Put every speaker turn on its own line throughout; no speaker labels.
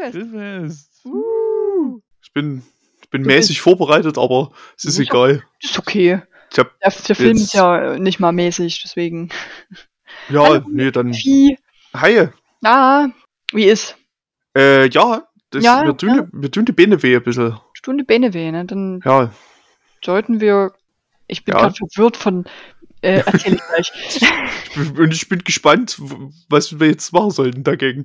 Grillfest.
Grillfest.
Uh.
Ich bin, ich bin
Du
mäßig vorbereitet, aber es ist egal.
Ist okay.
Ich hab,
Der, der Film ist ja nicht mal mäßig, deswegen.
ja,
Hallo.
nee, dann.
Wie?
Hi.
Ah, wie ist?
Äh, ja, das,
Ja,
wir, tun
ja.
Die, wir tun die Beine weh ein bisschen.
Stunde Bene weh, ne? Dann
Ja,
sollten wir. Ich bin
Ja.
gerade verwirrt von. Äh, erzähl ich gleich.
und ich bin gespannt, was wir jetzt machen sollten dagegen.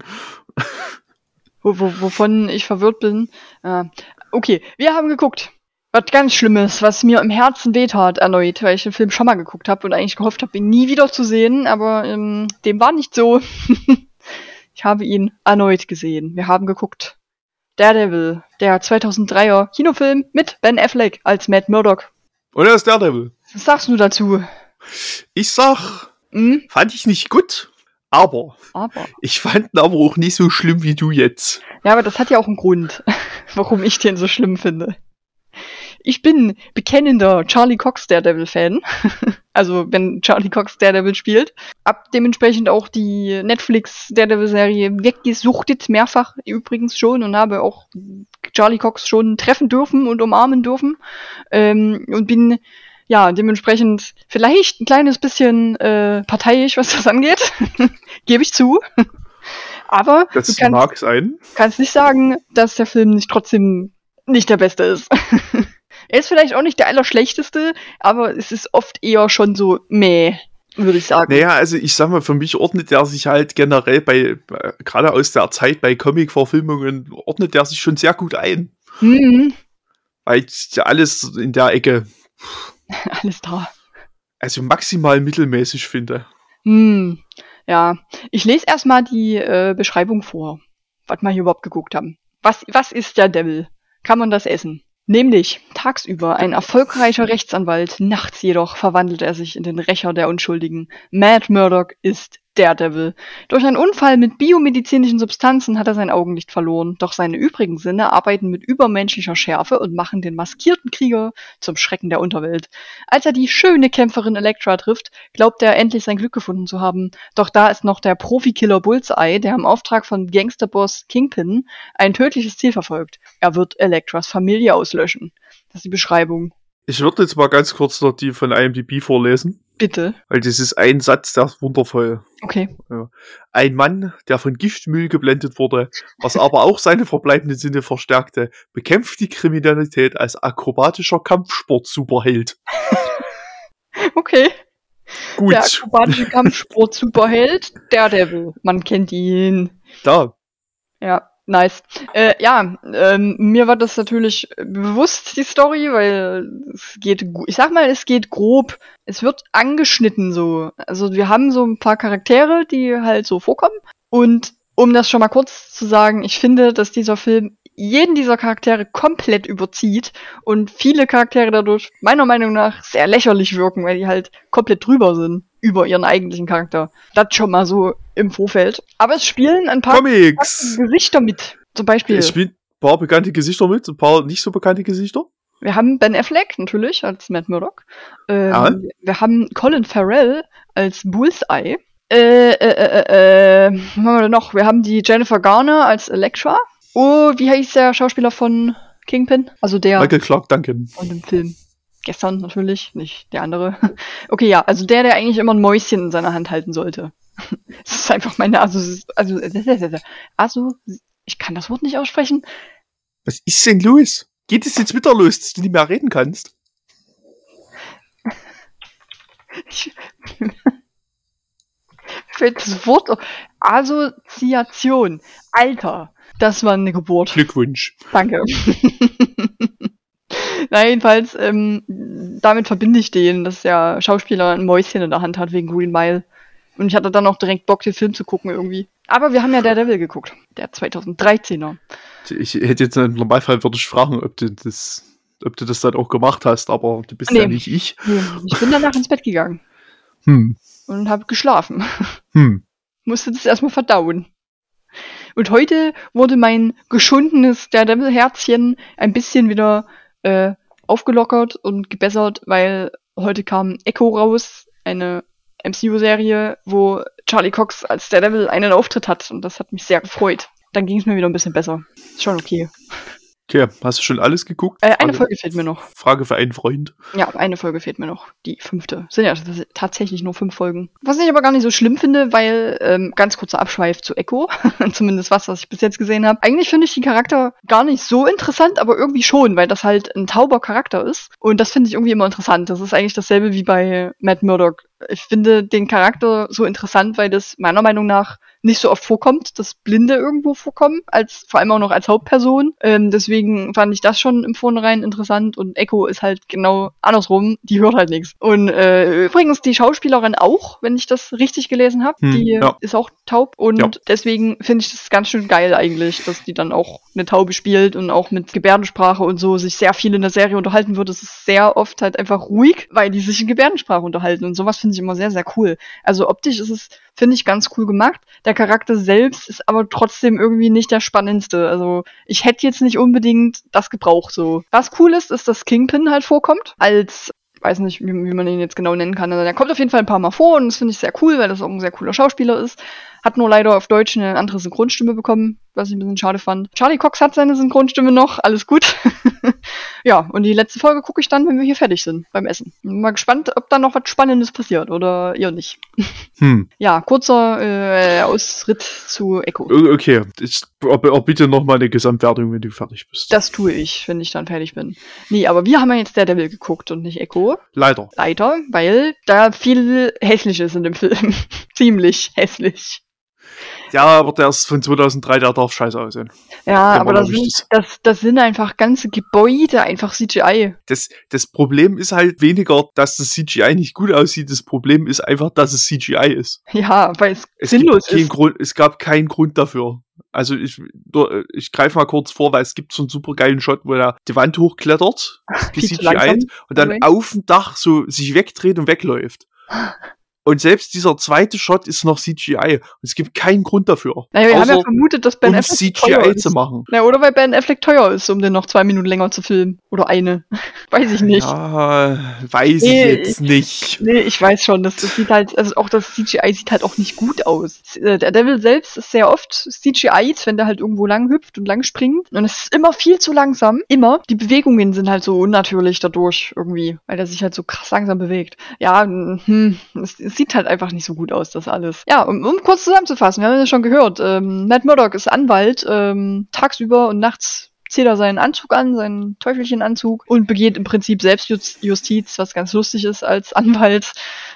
Wo, wo, wovon ich verwirrt bin. Äh, okay, wir haben geguckt. Was ganz Schlimmes, was mir im Herzen wehtat erneut, weil ich den Film schon mal geguckt habe und eigentlich gehofft habe, ihn nie wieder zu sehen, aber ähm, dem war nicht so. ich habe ihn erneut gesehen. Wir haben geguckt. Daredevil, der 2003er Kinofilm mit Ben Affleck als Matt Murdock.
Und er ist Daredevil.
Was sagst du dazu?
Ich sag,
Hm?
fand ich nicht gut, aber
Aber.
ich fand ihn aber auch nicht so schlimm wie du jetzt.
Ja, aber das hat ja auch einen Grund, warum ich den so schlimm finde. Ich bin bekennender Charlie Cox Daredevil-Fan. also, wenn Charlie Cox Daredevil spielt. Hab dementsprechend auch die Netflix Daredevil-Serie weggesuchtet, mehrfach übrigens schon und habe auch Charlie Cox schon treffen dürfen und umarmen dürfen. Ähm, und bin ja dementsprechend vielleicht ein kleines bisschen äh, parteiisch, was das angeht. Gebe ich zu. Aber
Das
du kannst
sein.
kannst nicht sagen, dass der Film nicht trotzdem nicht der beste ist. er ist vielleicht auch nicht der allerschlechteste, aber es ist oft eher schon so meh, würde ich sagen.
Naja, also ich sag mal, für mich ordnet er sich halt generell bei, bei gerade aus der Zeit bei Comic-Verfilmungen, ordnet er sich schon sehr gut ein.
Hm,
Weil alles in der Ecke,
alles da.
also maximal mittelmäßig finde.
Hm, ja. Ich lese erstmal die äh, Beschreibung vor, was wir hier überhaupt geguckt haben. Was, was ist der Devil? Kann man das essen? Nämlich tagsüber ein erfolgreicher Rechtsanwalt, nachts jedoch verwandelt er sich in den Rächer der Unschuldigen. Mad Murdock ist Daredevil. Durch einen Unfall mit biomedizinischen Substanzen hat er sein Augenlicht verloren, doch seine übrigen Sinne arbeiten mit übermenschlicher Schärfe und machen den maskierten Krieger zum Schrecken der Unterwelt. Als er die schöne Kämpferin Elektra trifft, glaubt er endlich sein Glück gefunden zu haben. Doch da ist noch der Profikiller Bullseye, der im Auftrag von Gangsterboss Kingpin ein tödliches Ziel verfolgt. Er wird Elektras Familie auslöschen. Das ist die Beschreibung.
Ich würde jetzt mal ganz kurz noch die von IMDb vorlesen,
Bitte.
weil das ist ein Satz, der ist wundervoll.
Okay.
Ein Mann, der von Giftmüll geblendet wurde, was aber auch seine verbleibenden Sinne verstärkte, bekämpft die Kriminalität als akrobatischer Kampfsport-Superheld.
Okay.
Gut,
Der akrobatische Kampfsport-Superheld, Daredevil. Man kennt ihn.
da.
Ja, nice. Äh, ja, ähm, mir war das natürlich bewusst, die Story, weil es geht, ich sag mal, es geht grob, es wird angeschnitten so. Also wir haben so ein paar Charaktere, die halt so vorkommen. Und um das schon mal kurz zu sagen, ich finde, dass dieser Film jeden dieser Charaktere komplett überzieht und viele Charaktere dadurch meiner Meinung nach sehr lächerlich wirken, weil die halt komplett drüber sind über ihren eigentlichen Charakter. Das schon mal so im Vorfeld. Aber es spielen ein paar. Gesichter mit. Zum Beispiel,
Es spielen ein paar bekannte Gesichter mit, ein paar nicht so bekannte Gesichter.
wir haben Ben Affleck natürlich als Matt Murdock. Ähm,
Ja.
Wir haben Colin Farrell als Bullseye. Äh, äh, äh, äh, äh, was haben wir denn noch? Wir haben die Jennifer Garner als Elektra. Oh, wie heißt der Schauspieler von Kingpin? Also der
Michael Clark Duncan.
von dem Film. Gestern natürlich, nicht der andere. Okay, ja, also der, der eigentlich immer ein Mäuschen in seiner Hand halten sollte. Das ist einfach meine also also also ich kann das Wort nicht aussprechen.
Was ist denn los? Geht es jetzt wieder los, dass du nicht mehr reden kannst?
Ich, das Wort. Assoziation. Alter, das war eine Geburt.
Glückwunsch.
Danke. Na, jedenfalls, ähm, damit verbinde ich den, dass der Schauspieler ein Mäuschen in der Hand hat wegen Green Mile. Und ich hatte dann auch direkt Bock, den Film zu gucken irgendwie. Aber wir haben ja Daredevil geguckt. Der 2013er.
Ich hätte jetzt im Normalfall würde ich fragen, ob du das, ob du das dann auch gemacht hast, aber du bist
Nee.
ja nicht ich.
Ich bin danach ins Bett gegangen
Hm.
und habe geschlafen.
Hm.
Musste das erstmal verdauen. Und heute wurde mein geschundenes Daredevil-Herzchen ein bisschen wieder äh, aufgelockert und gebessert, weil heute kam Echo raus, eine MCU-Serie, wo Charlie Cox als Daredevil einen Auftritt hat und das hat mich sehr gefreut. dann ging es mir wieder ein bisschen besser. Ist schon okay.
Okay, hast du schon alles geguckt?
Äh, eine
Frage,
Folge fehlt mir noch.
Frage für einen Freund.
Ja, eine Folge fehlt mir noch. Die fünfte. Sind ja tatsächlich nur fünf Folgen. Was ich aber gar nicht so schlimm finde, weil, ähm, ganz kurzer Abschweif zu Echo. Zumindest was, was ich bis jetzt gesehen habe. Eigentlich finde ich die Charakter gar nicht so interessant, aber irgendwie schon, weil das halt ein tauber Charakter ist. Und das finde ich irgendwie immer interessant. Das ist eigentlich dasselbe wie bei Matt Murdock. Ich finde den Charakter so interessant, weil das meiner Meinung nach nicht so oft vorkommt, dass Blinde irgendwo vorkommen, als vor allem auch noch als Hauptperson. Ähm, deswegen fand ich das schon im Vornherein interessant und Echo ist halt genau andersrum, die hört halt nichts. Und äh, übrigens die Schauspielerin auch, wenn ich das richtig gelesen habe,
Hm,
die
ja.
ist auch taub und
Ja.
deswegen finde ich das ganz schön geil eigentlich, dass die dann auch eine Taube spielt und auch mit Gebärdensprache und so sich sehr viel in der Serie unterhalten wird. Es ist sehr oft halt einfach ruhig, weil die sich in Gebärdensprache unterhalten und sowas finde ich immer sehr, sehr cool. Also optisch ist es, finde ich, ganz cool gemacht. Der Charakter selbst ist aber trotzdem irgendwie nicht der spannendste. Also ich hätte jetzt nicht unbedingt das gebraucht so. Was cool ist, ist, dass Kingpin halt vorkommt als weiß nicht, wie, wie man ihn jetzt genau nennen kann. Also der kommt auf jeden Fall ein paar Mal vor und das finde ich sehr cool, weil das auch ein sehr cooler Schauspieler ist. Hat nur leider auf Deutsch eine andere Synchronstimme bekommen, was ich ein bisschen schade fand. Charlie Cox hat seine Synchronstimme noch, alles gut. ja, und die letzte Folge gucke ich dann, wenn wir hier fertig sind beim Essen. Bin mal gespannt, ob da noch was Spannendes passiert oder ihr nicht.
Hm.
Ja, kurzer äh, Ausritt zu Echo.
Okay, ich, aber, aber bitte nochmal eine Gesamtwertung, wenn du fertig bist.
Das tue ich, wenn ich dann fertig bin. Nee, aber wir haben ja jetzt Daredevil geguckt und nicht Echo.
Leider.
Leider, weil da viel hässlich ist in dem Film. Ziemlich hässlich.
Ja, aber der ist von 2003, der darf scheiße aussehen.
Ja, aber das sind, das, das sind einfach ganze Gebäude, einfach CGI.
Das, das Problem ist halt weniger, dass das CGI nicht gut aussieht. Das Problem ist einfach, dass es CGI ist.
Ja, weil es,
Es,
sinnlos ist.
Grund, es gab keinen Grund dafür. Also ich, ich greife mal kurz vor, weil es gibt so einen super geilen Shot, wo er die Wand hochklettert,
zu
CGI und dann
Moment.
auf dem Dach so sich wegdreht und wegläuft. Und selbst dieser zweite Shot ist noch CGI. Und es gibt keinen Grund dafür.
Naja, wir haben ja vermutet, dass Ben
um
Affleck teuer
CGI
ist.
zu machen.
Na, oder weil Ben Affleck teuer ist, um den noch zwei Minuten länger zu filmen. Oder eine. Weiß ich nicht.
Ja, weiß
Nee,
ich jetzt nicht.
Nee, ich weiß schon, das, das sieht halt, also auch das CGI sieht halt auch nicht gut aus. Äh, Der Devil selbst ist sehr oft CGI, wenn der halt irgendwo lang hüpft und lang springt. Und es ist immer viel zu langsam. Immer. Die Bewegungen sind halt so unnatürlich dadurch irgendwie, weil er sich halt so krass langsam bewegt. Ja, hm, es, es sieht halt einfach nicht so gut aus, das alles. Ja, um, um kurz zusammenzufassen, wir haben es schon gehört, ähm, Matt Murdock ist Anwalt, ähm, tagsüber und nachts zieht er seinen Anzug an, seinen Teufelchenanzug und begeht im Prinzip Selbstjustiz, was ganz lustig ist als Anwalt.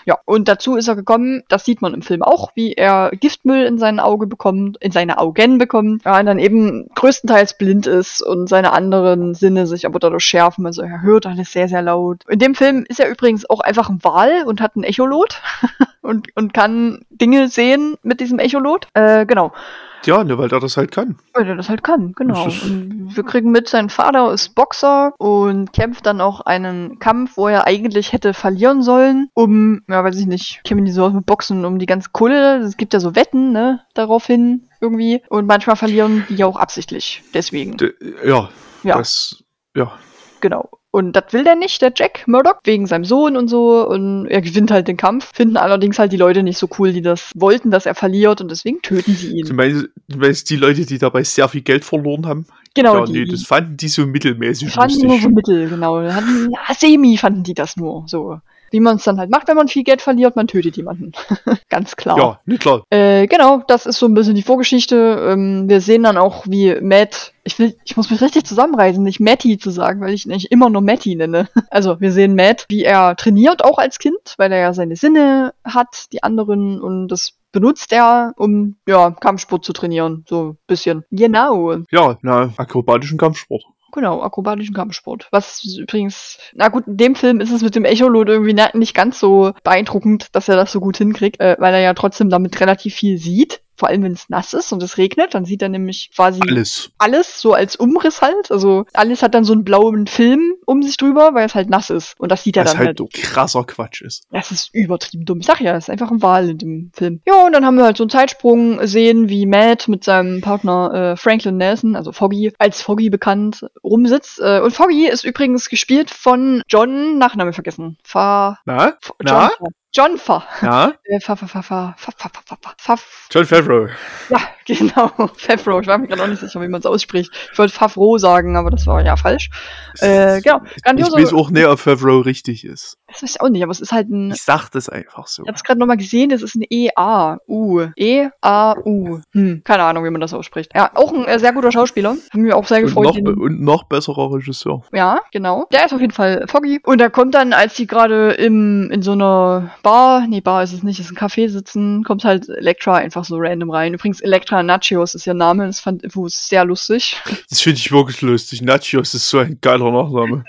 Ja, und dazu ist er gekommen, das sieht man im Film auch, wie er Giftmüll in sein Auge bekommt, in seine Augen bekommt, ja, und dann eben größtenteils blind ist und seine anderen Sinne sich aber dadurch schärfen, also er hört alles sehr, sehr laut. In dem Film ist er übrigens auch einfach ein Wal und hat ein Echolot und, und kann Dinge sehen mit diesem Echolot. Äh, genau.
Ja, ne, weil der das halt kann.
Weil er das halt kann, genau. Und wir kriegen mit, sein Vater ist Boxer und kämpft dann auch einen Kampf, wo er eigentlich hätte verlieren sollen, um, ja, weiß ich nicht, kämen die so aus mit Boxen, um die ganze Kohle, es gibt ja so Wetten, ne, daraufhin irgendwie. Und manchmal verlieren die ja auch absichtlich, deswegen.
D ja,
Ja.
das, ja.
Genau. Und das will der nicht, der Jack Murdoch, wegen seinem Sohn und so. Und er gewinnt halt den Kampf. Finden allerdings halt die Leute nicht so cool, die das wollten, dass er verliert. Und deswegen töten sie
Du
ihn.
meinst, du meinst die Leute, die dabei sehr viel Geld verloren haben?
Genau,
ja,
die.
nee, das fanden die so mittelmäßig
Die fanden nur
lustig.
so mittel, genau. Hatten, ja, semi fanden die das nur, so. Wie man es dann halt macht, wenn man viel Geld verliert, man tötet jemanden. Ganz klar.
Ja, ne, klar.
Äh, genau, das ist so ein bisschen die Vorgeschichte. Ähm, wir sehen dann auch, wie Matt, ich will, ich muss mich richtig zusammenreißen, nicht Matty zu sagen, weil ich ihn eigentlich immer nur Matty nenne. Also, wir sehen Matt, wie er trainiert, auch als Kind, weil er ja seine Sinne hat, die anderen, und das benutzt er, um, ja, Kampfsport zu trainieren. So ein bisschen. Genau.
Ja, na, akrobatischen Kampfsport.
Genau, akrobatischen Kampfsport. Was übrigens, na gut, in dem Film ist es mit dem Echolot irgendwie nicht ganz so beeindruckend, dass er das so gut hinkriegt, äh, weil er ja trotzdem damit relativ viel sieht. Vor allem, wenn es nass ist und es regnet, dann sieht er nämlich quasi
Alles.
alles so als Umriss halt. Also alles hat dann so einen blauen Film um sich drüber, weil es halt nass ist. Und das sieht er
Was
dann
halt
halt.
krasser Quatsch ist.
Das ist übertrieben dumm. Ich sag ja, es ist einfach ein Wal in dem Film. Ja, und dann haben wir halt so einen Zeitsprung sehen, wie Matt mit seinem Partner äh, Franklin Nelson, also Foggy, als Foggy bekannt, rumsitzt. Äh, und Foggy ist übrigens gespielt von John, Nachname vergessen. Fa
Na?
F-
Na?
John, Fa.
Ja?
Äh, Fa, Fa, Fa, Fa, Fa, Fa, Fa, Fa, Fa,
John Favreau.
Ja, genau. Favreau. Ich war mir gerade auch nicht sicher, wie man es ausspricht. Ich wollte Favreau sagen, aber das war ja falsch. Äh, genau.
Ich
Grandiose.
weiß auch nicht, ob Favreau richtig ist.
Das weiß ich auch nicht, aber es ist halt ein.
Ich sag das einfach so.
Ich habe es gerade nochmal gesehen, das ist ein E-A-U. E-A-U. Hm, keine Ahnung, wie man das ausspricht. Ja, auch ein äh, sehr guter Schauspieler. Haben mir auch sehr
Und
gefreut.
noch,
ihn-
be- und noch besserer Regisseur.
Ja, genau. Der ist auf jeden Fall Foggy. Und er kommt dann, als die gerade im in so einer Bar, nee, Bar ist es nicht, ist ein Café sitzen, kommt halt Elektra einfach so random rein. Übrigens, Elektra Nachios ist ihr Name, das fand ich sehr lustig.
Das finde ich wirklich lustig. Nachos ist so ein geiler Nachname.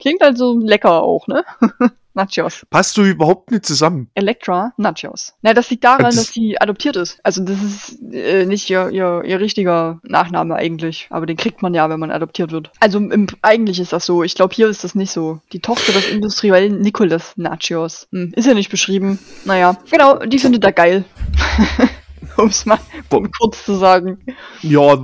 Klingt halt so lecker auch, ne? Nachos.
Passt du überhaupt nicht zusammen?
Elektra Nachos. Na, das liegt daran,
Das-
dass sie adoptiert ist. Also das ist äh, nicht ihr, ihr, ihr richtiger Nachname eigentlich. Aber den kriegt man ja, wenn man adoptiert wird. Also im, eigentlich ist das so. Ich glaube, hier ist das nicht so. Die Tochter des industriellen Nicholas Nachos. Hm, ist ja nicht beschrieben. Naja, genau, die findet er geil. um es mal kurz zu sagen.
Ja,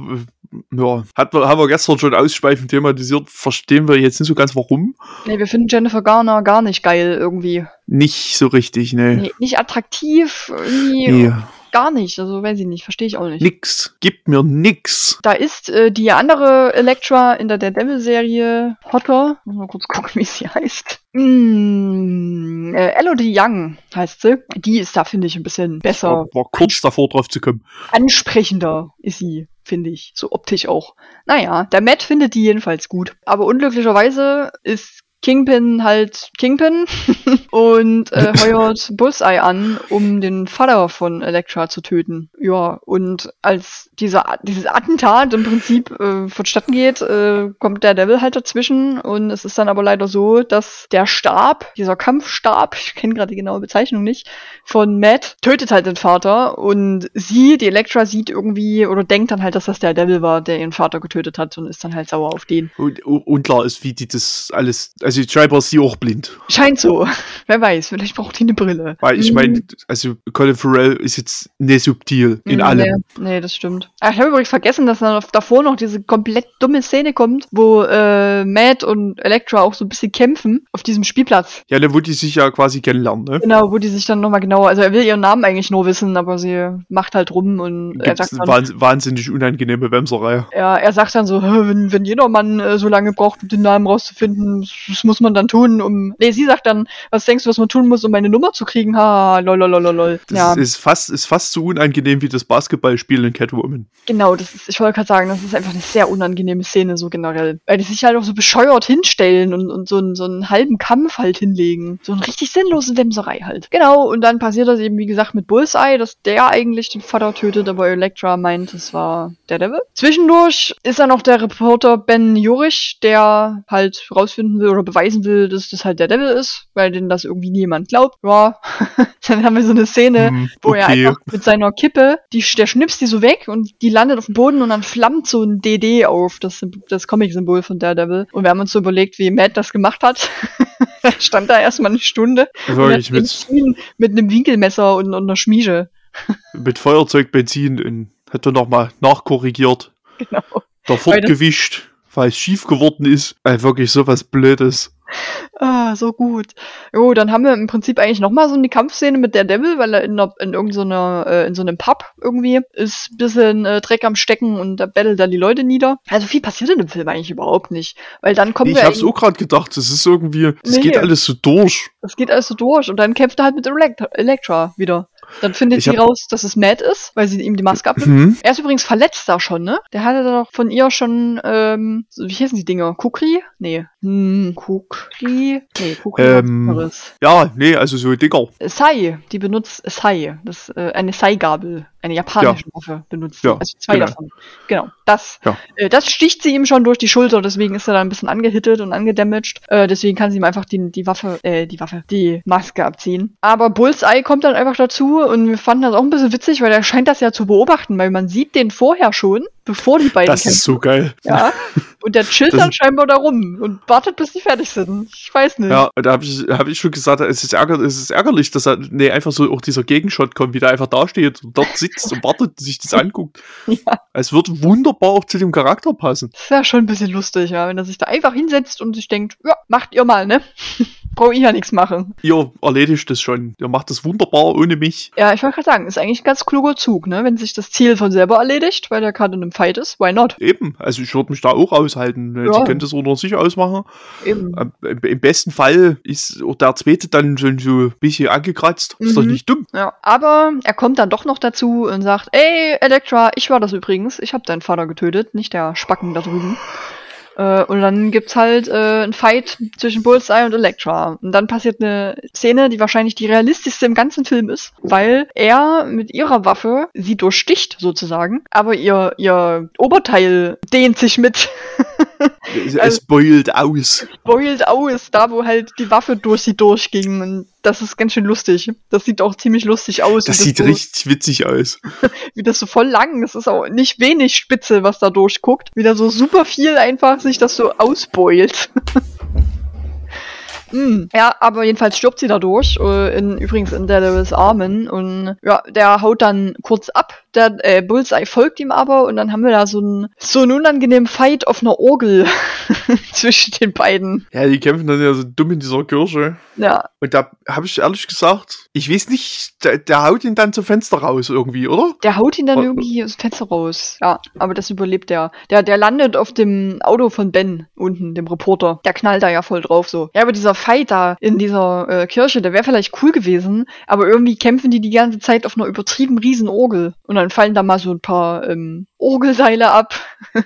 ja. Hat, haben wir gestern schon ausschweifend thematisiert. Verstehen wir jetzt nicht so ganz warum.
Nee, wir finden Jennifer Garner gar nicht geil irgendwie.
Nicht so richtig, ne.
Nee, nicht attraktiv, irgendwie
Nee.
gar nicht. Also weiß ich nicht, verstehe ich auch nicht.
Nix. Gibt mir nix.
Da ist äh, die andere Elektra in der Daredevil-Serie Hotter. Muss mal kurz gucken, wie sie heißt. Mm, äh, Elodie Young heißt sie. Die ist da, finde ich, ein bisschen besser.
War, war kurz davor drauf zu kommen.
Ansprechender ist sie, finde ich. So optisch auch. Naja, der Matt findet die jedenfalls gut. Aber unglücklicherweise ist Kingpin halt Kingpin und äh, heuert Bullseye an, um den Vater von Elektra zu töten. Ja, und als dieser, dieses Attentat im Prinzip äh, vonstatten geht, äh, kommt der Devil halt dazwischen und es ist dann aber leider so, dass der Stab, dieser Kampfstab, ich kenne gerade die genaue Bezeichnung nicht, von Matt tötet halt den Vater und sie, die Elektra, sieht irgendwie oder denkt dann halt, dass das der Devil war, der ihren Vater getötet hat und ist dann halt sauer auf den.
Und, und unklar ist, wie die das alles. Also, scheinbar ist sie auch blind.
Scheint so. Wer weiß, vielleicht braucht die eine Brille.
Weil ich
Mhm.
meine, also Colin Farrell ist jetzt nicht subtil in
Mhm,
allem.
Nee, nee, das stimmt. Ah, Ich habe übrigens vergessen, dass dann davor noch diese komplett dumme Szene kommt, wo äh, Matt und Elektra auch so ein bisschen kämpfen auf diesem Spielplatz.
Ja, dann wo die sich ja quasi kennenlernen, ne?
Genau, wo die sich dann nochmal genauer, also er will ihren Namen eigentlich nur wissen, aber sie macht halt rum und er
Gibt's
sagt
eine
dann,
wahns wahnsinnig unangenehme Wemserei.
ja, er sagt dann so, "Hä, wenn, wenn jeder Mann äh, so lange braucht, um den Namen rauszufinden, das muss man dann tun, um. Nee, sie sagt dann, was denkst du, was man tun muss, um meine Nummer zu kriegen? Ha, lol, lol, lol, lol.
Das
Ja,
ist fast, ist fast so unangenehm wie das Basketballspiel in Catwoman.
genau, das ist, ich wollte gerade sagen, das ist einfach eine sehr unangenehme Szene, so generell. Weil die sich halt auch so bescheuert hinstellen und, und so, einen, so einen halben Kampf halt hinlegen. So einen richtig sinnlosen Wemserei halt. Genau, und dann passiert das eben, wie gesagt, mit Bullseye, dass der eigentlich den Vater tötet, aber Elektra meint, es war der Devil. Zwischendurch ist dann noch der Reporter Ben Jurich, der halt rausfinden will oder beweisen will, dass das halt der Devil ist, weil denn das irgendwie niemand glaubt. Ja, dann haben wir so eine Szene,
Hm,
wo er einfach mit seiner Kippe, die, der schnipst die so weg und die landet auf dem Boden und dann flammt so ein DD auf, das, das Comic-Symbol von Daredevil. Und wir haben uns so überlegt, wie Matt das gemacht hat. er stand da erstmal eine Stunde hat
mit,
mit einem Winkelmesser und, und einer Schmiede.
mit Feuerzeug, Benzin und hat er nochmal nachkorrigiert,
Genau.
da fortgewischt, weil es schief geworden ist. Weil wirklich sowas Blödes.
Ah, so gut. Jo, dann haben wir im Prinzip eigentlich nochmal so eine Kampfszene mit der Devil, weil er in, einer, in irgendeiner, äh, in so einem Pub irgendwie ist ein bisschen äh, Dreck am Stecken und da bettelt er die Leute nieder. Also viel passiert in dem Film eigentlich überhaupt nicht. Weil dann kommen
Ich
wir
hab's
eigentlich-
auch gerade gedacht, das ist irgendwie, das
Nee.
geht alles so durch.
Das geht alles so durch und dann kämpft er halt mit Elektra wieder. Dann findet sie raus, dass es Matt ist, weil sie ihm die Maske abnimmt.
Hm?
Er ist übrigens verletzt da schon, ne? Der hatte doch von ihr schon, ähm, wie hießen die Dinger? Kukri? Nee. Hm, Kukri? Nee, Kukri war
Ähm. Ja, nee, also so Dinger.
Sai, die benutzt Sai. Das, äh, eine Sai-Gabel. Eine japanische Waffe benutzt.
Ja,
Also zwei
genau.
davon. Genau. Das,
Ja.
äh, das sticht sie ihm schon durch die Schulter, deswegen ist er da ein bisschen angehittet und angedamaged. Äh, deswegen kann sie ihm einfach die, die Waffe, äh, die Waffe, die Maske abziehen. Aber Bullseye kommt dann einfach dazu und wir fanden das auch ein bisschen witzig, weil er scheint das ja zu beobachten, weil man sieht den vorher schon, bevor die beiden
Das ist so geil.
Ja. Und der chillt
Das-
dann scheinbar da rum und wartet, bis die fertig sind. Ich weiß nicht.
Ja, da habe ich, hab ich schon gesagt, es ist, ärger, es ist ärgerlich, dass er, nee, einfach so auch dieser Gegenshot kommt, wie der einfach dasteht und dort sitzt und wartet, sich das anguckt.
Ja.
Es würde wunderbar auch zu dem Charakter passen.
Das wäre schon ein bisschen lustig, ja, wenn er sich da einfach hinsetzt und sich denkt, ja, macht ihr mal, ne? Brauche ich ja nichts machen.
Ihr erledigt das schon. Ihr macht das wunderbar ohne mich.
Ja, ich wollte gerade sagen, ist eigentlich ein ganz kluger Zug, ne? Wenn sich das Ziel von selber erledigt, weil der gerade in einem Fight ist, why not?
Eben. Also ich würde mich da auch aushalten.
Ja.
Sie können das unter sich ausmachen.
Eben.
Am- Im, Im besten Fall ist der zweite dann schon so ein bisschen angekratzt. Ist doch
Mhm.
nicht dumm.
Ja, aber er kommt dann doch noch dazu und sagt, ey, Elektra, ich war das übrigens. Ich habe deinen Vater getötet, nicht der Spacken da drüben. Äh, und dann gibt's halt äh, einen Fight zwischen Bullseye und Elektra. Und dann passiert eine Szene, die wahrscheinlich die realistischste im ganzen Film ist, weil er mit ihrer Waffe sie durchsticht sozusagen, aber ihr, ihr Oberteil dehnt sich mit,
Es,
Also-
es beult aus.
beult aus, da wo halt die Waffe durch sie durchging. Und das ist ganz schön lustig. Das sieht auch ziemlich lustig aus.
Das sieht
so,
richtig witzig aus.
wie das so voll lang. Es ist auch nicht wenig Spitze, was da durchguckt. Wie da so super viel einfach sich das so ausbeult. Hm. Ja, aber jedenfalls stirbt sie dadurch, äh, in, übrigens in Daredevils Armen und ja, der haut dann kurz ab, der äh, Bullseye folgt ihm aber und dann haben wir da so einen so einen unangenehmen Fight auf einer Orgel zwischen den beiden.
Ja, die kämpfen dann ja so dumm in dieser Kirche.
Ja,
Und da habe ich ehrlich gesagt, ich weiß nicht, der, der haut ihn dann zum Fenster raus irgendwie, oder?
Der haut ihn dann
Oh.
irgendwie aus dem Fenster raus. Ja, aber das überlebt er. Der, der landet auf dem Auto von Ben unten, dem Reporter. Der knallt da ja voll drauf so. Ja, aber dieser Fight da in dieser äh, Kirche, der wäre vielleicht cool gewesen, aber irgendwie kämpfen die die ganze Zeit auf einer übertrieben riesen Orgel. Und dann fallen da mal so ein paar ähm, Orgelseile ab.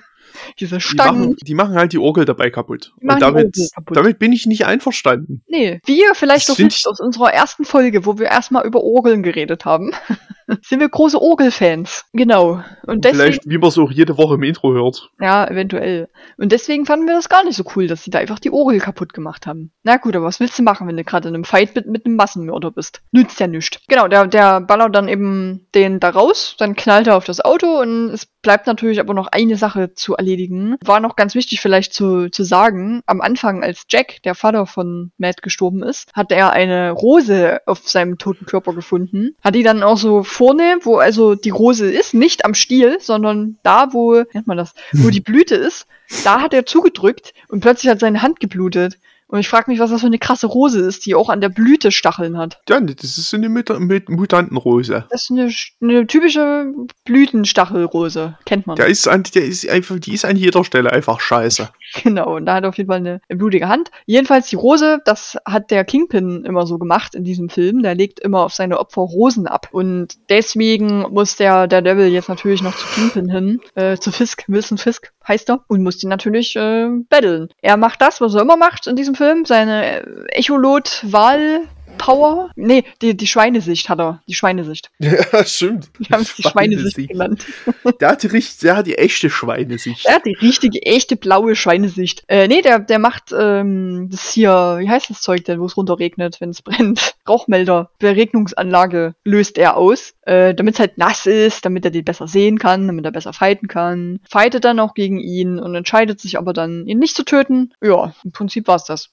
Diese
Die
Stangen.
machen, die machen halt die Orgel dabei kaputt.
Die
Und
die
damit,
kaputt.
damit bin ich nicht einverstanden.
Nee, wie ihr vielleicht
Das
noch wisst aus unserer ersten Folge, wo wir erstmal über Orgeln geredet haben, sind wir große Orgelfans. Genau. Und deswegen
Vielleicht, wie man es auch jede Woche im Intro hört.
Ja, eventuell. Und deswegen fanden wir das gar nicht so cool, dass sie da einfach die Orgel kaputt gemacht haben. Na gut, aber was willst du machen, wenn du gerade in einem Fight mit, mit einem Massenmörder bist? Nützt ja nichts. Genau, der, der ballert dann eben den da raus, dann knallt er auf das Auto und es bleibt natürlich aber noch eine Sache zu erledigen. War noch ganz wichtig vielleicht zu, zu sagen, am Anfang, als Jack, der Vater von Matt, gestorben ist, hat er eine Rose auf seinem toten Körper gefunden. Hat die dann auch so vorne, wo also die Rose ist, nicht am Stiel, sondern da, wo, nennt man das, wo die Blüte ist, da hat er zugedrückt und plötzlich hat seine Hand geblutet. Und ich frage mich, was das für eine krasse Rose ist, die auch an der Blüte Stacheln hat.
Ja, das ist eine Mut Mut Mutantenrose.
Das ist eine, eine typische Blütenstachelrose. Kennt man.
Der ist, an, der ist einfach, die ist an jeder Stelle einfach scheiße.
Genau, und da hat er auf jeden Fall eine blutige Hand. Jedenfalls die Rose, das hat der Kingpin immer so gemacht in diesem Film. Der legt immer auf seine Opfer Rosen ab. Und deswegen muss der, der Devil jetzt natürlich noch zu Kingpin hin, äh, zu Fisk, Wilson Fisk heißt er, und muss ihn natürlich äh, battlen. Er macht das, was er immer macht in diesem Film, seine Echolot-Wahl. Power? Nee, die, die Schweinesicht hat er. Die Schweinesicht.
Ja, stimmt.
Wir haben es die Schweinesicht genannt.
Der hat die, der hat die echte Schweinesicht.
Er hat die richtige, echte blaue Schweinesicht. Äh, nee, der, der macht ähm, das hier, wie heißt das Zeug denn, wo es runterregnet, wenn es brennt? Rauchmelder. Beregnungsanlage löst er aus, äh, damit es halt nass ist, damit er den besser sehen kann, damit er besser fighten kann. Fightet dann auch gegen ihn und entscheidet sich aber dann, ihn nicht zu töten. Ja, im Prinzip war's das.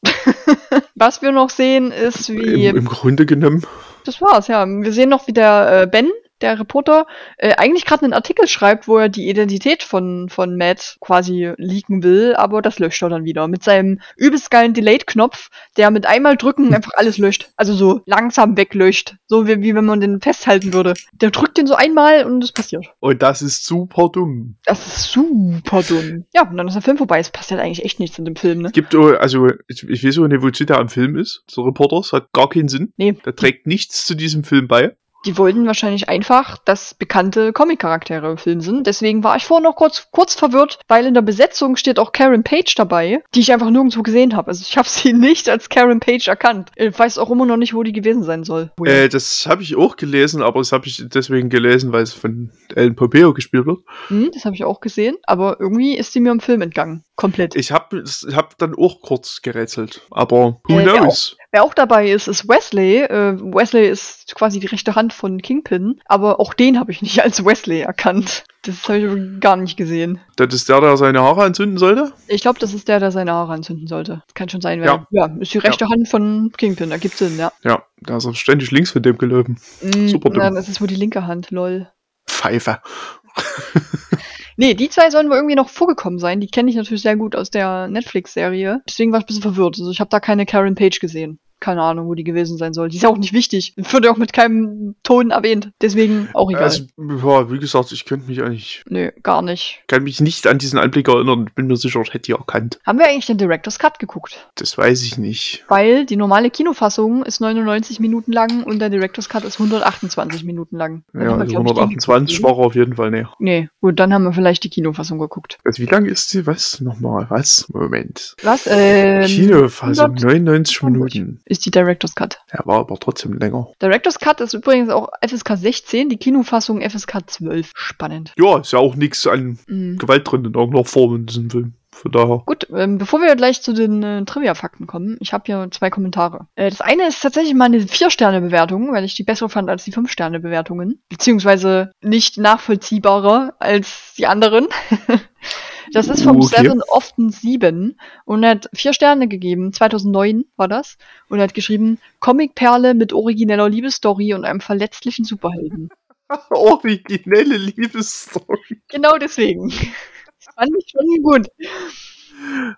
Was wir noch sehen, ist wie
Im, Grunde genommen.
das war's, ja. Wir sehen noch, wie der äh, Ben, der Reporter, äh, eigentlich gerade einen Artikel schreibt, wo er die Identität von, von Matt quasi leaken will, aber das löscht er dann wieder. Mit seinem übelst geilen Delete-Knopf, der mit einmal drücken einfach alles löscht. Also so langsam weglöscht. So wie, wie wenn man den festhalten würde. Der drückt den so einmal und es passiert.
Und das ist super dumm.
Das ist super dumm. Ja, und dann ist der Film vorbei. Es passiert eigentlich echt nichts in dem Film, ne?
Es gibt, auch- also, ich, ich weiß auch nicht, wozu der am Film ist. So Reporters hat gar keinen Sinn.
Nee.
Der trägt nichts zu diesem Film bei.
Die wollten wahrscheinlich einfach, dass bekannte Comic-Charaktere im Film sind. Deswegen war ich vorher noch kurz, kurz verwirrt, weil in der Besetzung steht auch Karen Page dabei, die ich einfach nirgendwo gesehen habe. Also ich habe sie nicht als Karen Page erkannt. Ich weiß auch immer noch nicht, wo die gewesen sein soll.
Äh, das habe ich auch gelesen, aber das habe ich deswegen gelesen, weil es von Ellen Pompeo gespielt wird.
hm, das habe ich auch gesehen, aber irgendwie ist die mir im Film entgangen. Komplett.
Ich habe hab dann auch kurz gerätselt. Aber who
Äh,
knows?
Wer auch dabei ist, ist Wesley. Äh, Wesley ist quasi die rechte Hand von Kingpin, aber auch den habe ich nicht als Wesley erkannt. Das habe ich gar nicht gesehen.
Das ist der, der seine Haare anzünden sollte?
Ich glaube, das ist der, der seine Haare anzünden sollte. Das kann schon sein,
Ja.
ja, ist die rechte Hand von Kingpin, da gibt's Sinn, ja.
Ja, da ist er ständig links von dem gelaufen.
Mm,
Super dumm.
Ja, das ist wohl die linke Hand, lol.
Pfeife.
Nee, die zwei sollen wohl irgendwie noch vorgekommen sein. Die kenne ich natürlich sehr gut aus der Netflix-Serie. Deswegen war ich ein bisschen verwirrt. Also ich habe da keine Karen Page gesehen keine Ahnung, wo die gewesen sein soll. Die ist ja auch nicht wichtig. Wird ja auch mit keinem Ton erwähnt. Deswegen auch egal. Also,
ja, wie gesagt, ich könnte mich eigentlich.
Nö, gar nicht.
Kann mich nicht an diesen Anblick erinnern. Bin mir sicher, ich hätte die erkannt.
Haben wir eigentlich den Director's Cut geguckt?
Das weiß ich nicht.
Weil die normale Kinofassung ist 99 Minuten lang und der Director's Cut ist 128 Minuten lang.
ja, also 128 war auf jeden Fall näher.
Nee, gut, dann haben wir vielleicht die Kinofassung geguckt.
Also wie lang ist die? Was? Nochmal, was? Moment.
Was? Ähm,
Kinofassung, 99 Minuten
ist die Director's Cut.
Ja, war aber trotzdem länger.
Director's Cut ist übrigens auch FSK 16, die Kinofassung FSK 12. Spannend.
Ja, ist ja auch nichts an mm. Gewalt drin in irgendeiner Form in diesem Film. Von daher.
Gut, ähm, bevor wir gleich zu den äh, Trivia-Fakten kommen, ich habe hier zwei Kommentare. Äh, das eine ist tatsächlich mal eine Vier-Sterne-Bewertung, weil ich die bessere fand als die Fünf-Sterne-Bewertungen. Beziehungsweise nicht nachvollziehbarer als die anderen. Das ist vom okay. Seven Often 7 und er hat vier Sterne gegeben. 2009 war das. Und er hat geschrieben, Comicperle mit origineller Liebesstory und einem verletzlichen Superhelden.
Originelle Liebesstory.
Genau deswegen. Das fand ich schon gut.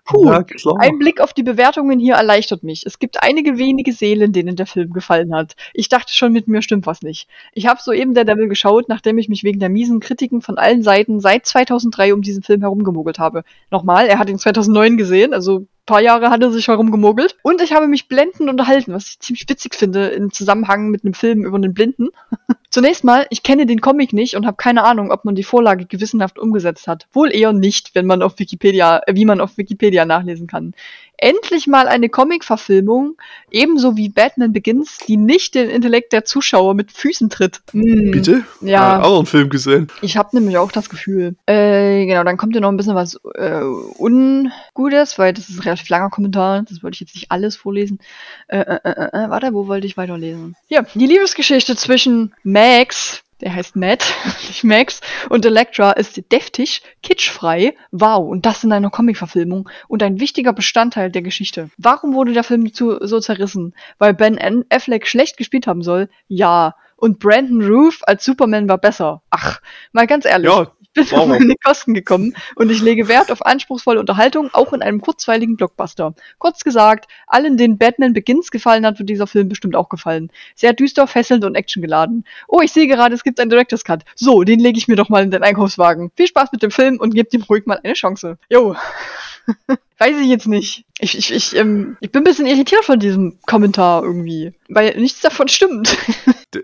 Puh, ein Blick auf die Bewertungen hier erleichtert mich. Es gibt einige wenige Seelen, denen der Film gefallen hat. Ich dachte schon, mit mir stimmt was nicht. Ich habe soeben der Devil geschaut, nachdem ich mich wegen der miesen Kritiken von allen Seiten seit 2003 um diesen Film herumgemogelt habe. Nochmal, er hat ihn 2009 gesehen, also paar Jahre hat er sich herumgemogelt. Und ich habe mich blendend unterhalten, was ich ziemlich witzig finde im Zusammenhang mit einem Film über einen Blinden. Zunächst mal, ich kenne den Comic nicht und habe keine Ahnung, ob man die Vorlage gewissenhaft umgesetzt hat. Wohl eher nicht, wenn man auf Wikipedia, äh, wie man auf Wikipedia nachlesen kann endlich mal eine Comic-Verfilmung, ebenso wie Batman Begins, die nicht den Intellekt der Zuschauer mit Füßen tritt.
Hm. Bitte?
Ja.
Einen anderen Film gesehen.
Ich habe nämlich auch das Gefühl. Äh, genau, dann kommt ja noch ein bisschen was äh, Ungutes, weil das ist ein relativ langer Kommentar. Das wollte ich jetzt nicht alles vorlesen. Äh, äh, äh, äh, warte, wo wollte ich weiterlesen? Ja, die Liebesgeschichte zwischen Max, der heißt Matt, nicht Max, und Elektra ist deftig, kitschfrei, wow, und das in einer Comic-Verfilmung und ein wichtiger Bestandteil der Geschichte. Warum wurde der Film zu, so zerrissen? Weil Ben Affleck schlecht gespielt haben soll? Ja. Und Brandon Roof als Superman war besser. Ach, mal ganz ehrlich. Ja, bin auf meine Kosten gekommen und ich lege Wert auf anspruchsvolle Unterhaltung, auch in einem kurzweiligen Blockbuster. Kurz gesagt, allen, denen Batman Begins gefallen hat, wird dieser Film bestimmt auch gefallen. Sehr düster, fesselnd und actiongeladen. Oh, ich sehe gerade, es gibt einen Director's Cut. So, den lege ich mir doch mal in den Einkaufswagen. Viel Spaß mit dem Film und gebt ihm ruhig mal eine Chance. Jo. Weiß ich jetzt nicht. Ich, ich, ich, ähm, ich bin ein bisschen irritiert von diesem Kommentar irgendwie. Weil nichts davon stimmt.